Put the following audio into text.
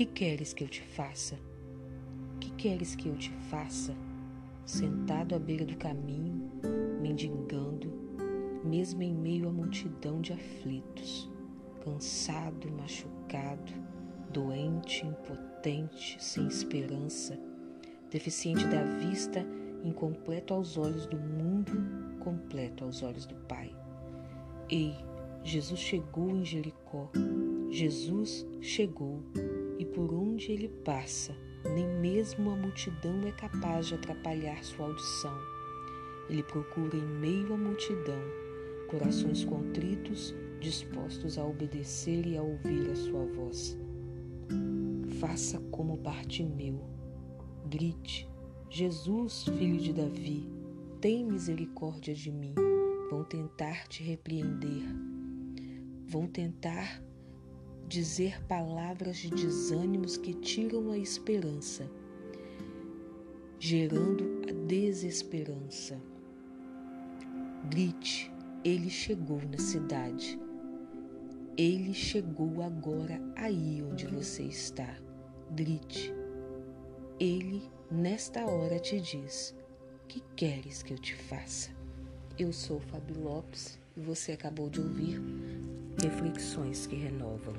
Que queres que eu te faça? Que queres que eu te faça? Sentado à beira do caminho, mendigando, mesmo em meio à multidão de aflitos, cansado, machucado, doente, impotente, sem esperança, deficiente da vista, incompleto aos olhos do mundo, completo aos olhos do Pai. Ei, Jesus chegou em Jericó. Jesus chegou por onde ele passa, nem mesmo a multidão é capaz de atrapalhar sua audição. Ele procura em meio à multidão corações contritos, dispostos a obedecer e a ouvir a sua voz. Faça como Bartimeu. Grite: Jesus, filho de Davi, tem misericórdia de mim. Vão tentar te repreender. Vão tentar dizer palavras de desânimos que tiram a esperança, gerando a desesperança. Grite, ele chegou na cidade. Ele chegou agora aí onde você está. Grite. Ele, nesta hora, te diz: Que queres que eu te faça? Eu sou Fábio Lopes e você acabou de ouvir Reflexões que Renovam.